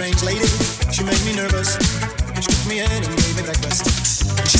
strange lady. She made me nervous. She took me in and gave me breakfast. She